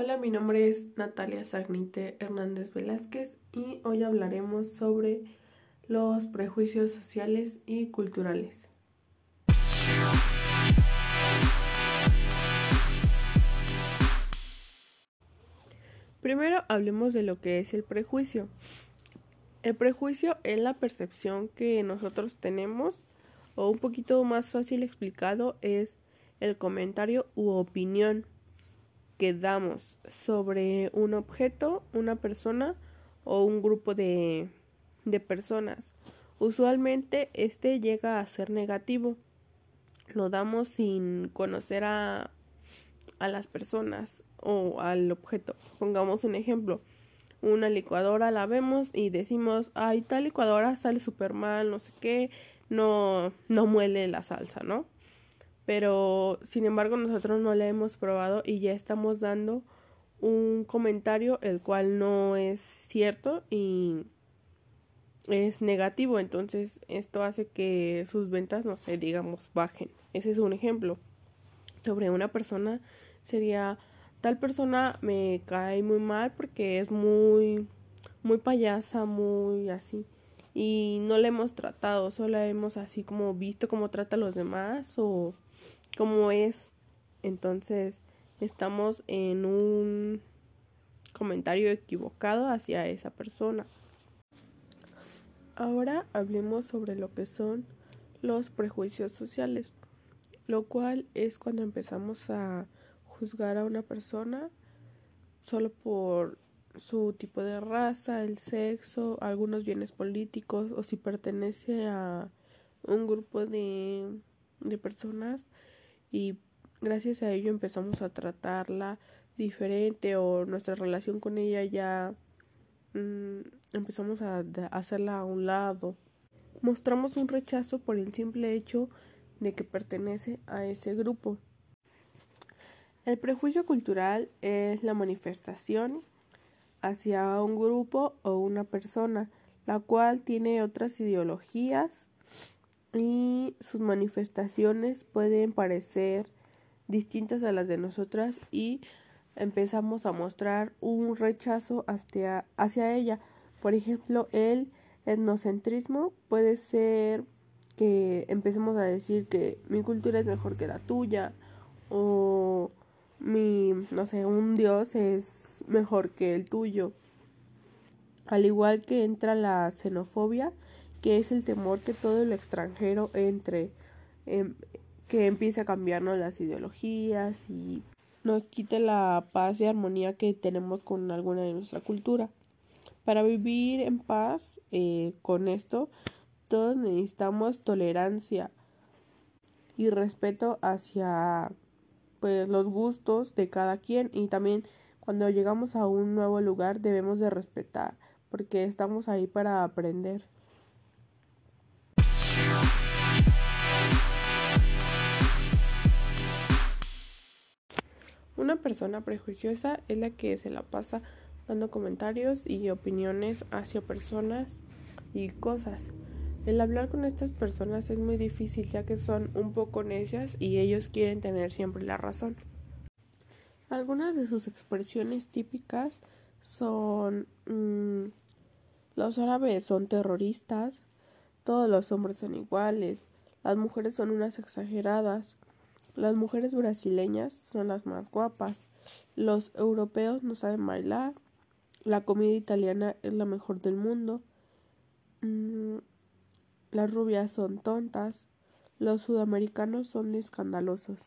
Hola, mi nombre es Natalia Sagnite Hernández Velázquez y hoy hablaremos sobre los prejuicios sociales y culturales. Primero hablemos de lo que es el prejuicio. El prejuicio es la percepción que nosotros tenemos, o un poquito más fácil explicado, es el comentario u opinión que damos sobre un objeto, una persona o un grupo de, de personas. Usualmente este llega a ser negativo. Lo damos sin conocer a, a las personas o al objeto. Pongamos un ejemplo. Una licuadora la vemos y decimos, ay, tal licuadora sale súper mal, no sé qué, no, no muele la salsa, ¿no? Pero sin embargo nosotros no la hemos probado y ya estamos dando un comentario el cual no es cierto y es negativo. Entonces esto hace que sus ventas no sé digamos bajen. Ese es un ejemplo. Sobre una persona sería tal persona me cae muy mal porque es muy muy payasa muy así y no la hemos tratado solo hemos así como visto cómo trata a los demás o como es. Entonces, estamos en un comentario equivocado hacia esa persona. Ahora hablemos sobre lo que son los prejuicios sociales, lo cual es cuando empezamos a juzgar a una persona solo por su tipo de raza, el sexo, algunos bienes políticos o si pertenece a un grupo de, de personas y gracias a ello empezamos a tratarla diferente o nuestra relación con ella ya mm, empezamos a, hacerla a un lado. Mostramos un rechazo por el simple hecho de que pertenece a ese grupo. El prejuicio cultural es la manifestación hacia un grupo o una persona, la cual tiene otras ideologías y sus manifestaciones pueden parecer distintas a las de nosotras y empezamos a mostrar un rechazo hacia, hacia ella. Por ejemplo, el etnocentrismo puede ser que empecemos a decir que mi cultura es mejor que la tuya o mi, no sé, un dios es mejor que el tuyo. Al igual que entra la xenofobia, que es el temor que todo el extranjero entre, em, que empiece a cambiarnos las ideologías y nos quite la paz y armonía que tenemos con alguna de nuestra cultura. Para vivir en paz eh, con esto, todos necesitamos tolerancia y respeto hacia pues los gustos de cada quien y también cuando llegamos a un nuevo lugar debemos de respetar porque estamos ahí para aprender. Una persona prejuiciosa es la que se la pasa dando comentarios y opiniones hacia personas y cosas. El hablar con estas personas es muy difícil ya que son un poco necias y ellos quieren tener siempre la razón. Algunas de sus expresiones típicas son mm, los árabes son terroristas, todos los hombres son iguales, las mujeres son unas exageradas, las mujeres brasileñas son las más guapas. Los europeos no saben bailar. La comida italiana es la mejor del mundo. Mm, las rubias son tontas. Los sudamericanos son escandalosos.